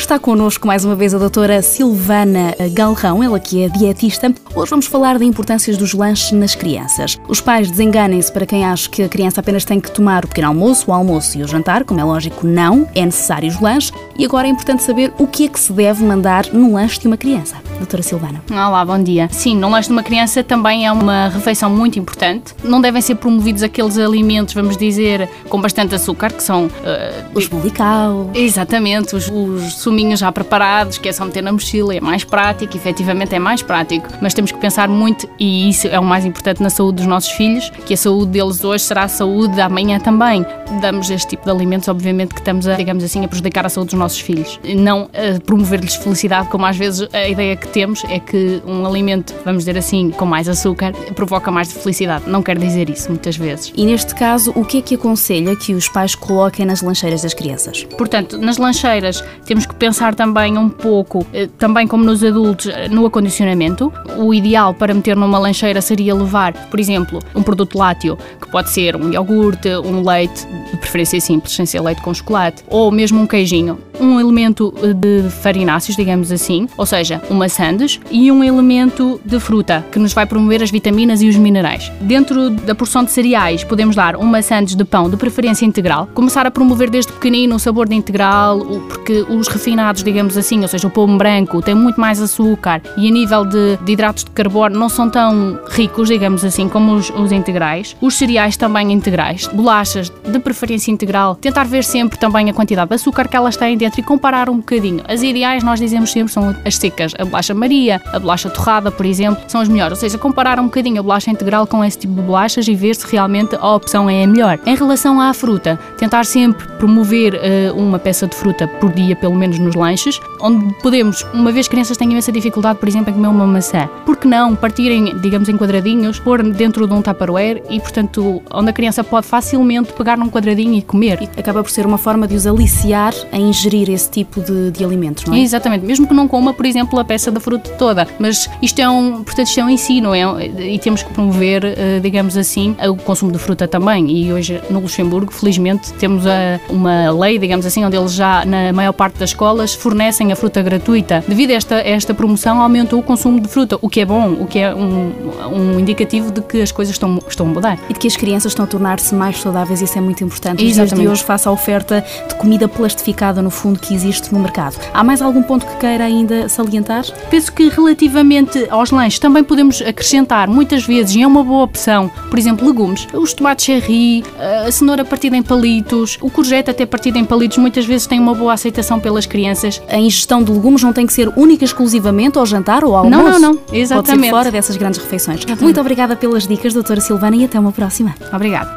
Está connosco mais uma vez a doutora Silvana Galrão, ela que é dietista. Hoje vamos falar da importância dos lanches nas crianças. Os pais desenganem-se para quem acha que a criança apenas tem que tomar o pequeno almoço, o almoço e o jantar, como é lógico, não, é necessário os lanches. E agora é importante saber o que é que se deve mandar no lanche de uma criança. Doutora Silvana. Olá, bom dia. Sim, no lanche de uma criança também é uma refeição muito importante. Não devem ser promovidos aqueles alimentos, vamos dizer, com bastante açúcar, que são... Uh, os bolical. Exatamente, os, os suminhos já preparados, que é só meter na mochila, é mais prático, efetivamente é mais prático. Mas temos que pensar muito, e isso é o mais importante na saúde dos nossos filhos, que a saúde deles hoje será a saúde da amanhã também. Damos este tipo de alimentos, obviamente que estamos, a, digamos assim, a prejudicar a saúde dos nossos filhos. Não a promover-lhes felicidade, como às vezes a ideia que temos é que um alimento, vamos dizer assim, com mais açúcar, provoca mais felicidade. Não quer dizer isso, muitas vezes. E neste caso, o que é que aconselha que os pais coloquem nas lancheiras das crianças? Portanto, nas lancheiras temos que pensar também um pouco, eh, também como nos adultos, eh, no acondicionamento. O ideal para meter numa lancheira seria levar, por exemplo, um produto lácteo, que pode ser um iogurte, um leite, de preferência simples, sem ser leite com chocolate, ou mesmo um queijinho. Um elemento eh, de farináceos, digamos assim, ou seja, uma sandes e um elemento de fruta, que nos vai promover as vitaminas e os minerais. Dentro da porção de cereais, podemos dar uma sandes de pão, de preferência integral, começar a promover desde pequenino o sabor de integral, porque os refinados, digamos assim, ou seja, o pão branco, tem muito mais açúcar e a nível de, de hidratos de carbono não são tão ricos, digamos assim, como os, os integrais. Os cereais também integrais, bolachas de preferência integral, tentar ver sempre também a quantidade de açúcar que elas têm dentro e comparar um bocadinho. As ideais, nós dizemos sempre, são as secas, a bolacha Maria, a bolacha torrada, por exemplo, são as melhores. Ou seja, comparar um bocadinho a bolacha integral com esse tipo de bolachas e ver se realmente a opção é a melhor. Em relação à fruta, tentar sempre promover uh, uma peça de fruta por dia, pelo menos nos lanches, onde podemos, uma vez crianças têm imensa dificuldade, por exemplo, em comer uma maçã, por que não partirem, digamos, em quadradinhos, pôr dentro de um tupperware e, portanto, onde a criança pode facilmente pegar num quadradinho e comer. E acaba por ser uma forma de os aliciar a ingerir esse tipo de, de alimentos, não é? Exatamente, mesmo que não coma, por exemplo, a peça da fruta toda, mas isto é um, portanto, isto é um ensino é, e temos que promover, uh, digamos assim, o consumo de fruta também. E hoje no Luxemburgo, felizmente, temos a, uma lei, digamos assim, onde eles já, na maior parte das escolas, fornecem a fruta gratuita. Devido a esta, esta promoção, aumentou o consumo de fruta, o que é bom, o que é um, um indicativo de que as coisas estão, estão a mudar. E de que as crianças estão a tornar-se mais saudáveis, isso é muito importante. Exatamente. Desde hoje, faça a oferta de comida plastificada, no fundo, que existe no mercado. Há mais algum ponto que queira ainda salientar? Penso que relativamente aos lanches também podemos acrescentar muitas vezes, e é uma boa opção, por exemplo, legumes. Os tomates cherry, a cenoura partida em palitos, o courgette até partido em palitos, muitas vezes tem uma boa aceitação pelas crianças. A ingestão de legumes não tem que ser única exclusivamente ao jantar ou ao almoço. Não, não, não. Exatamente. Pode ser fora dessas grandes refeições. Exatamente. Muito obrigada pelas dicas, doutora Silvana, e até uma próxima. Obrigada.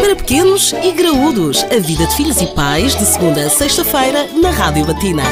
Para pequenos e graúdos, a vida de filhos e pais, de segunda a sexta-feira, na Rádio Batina.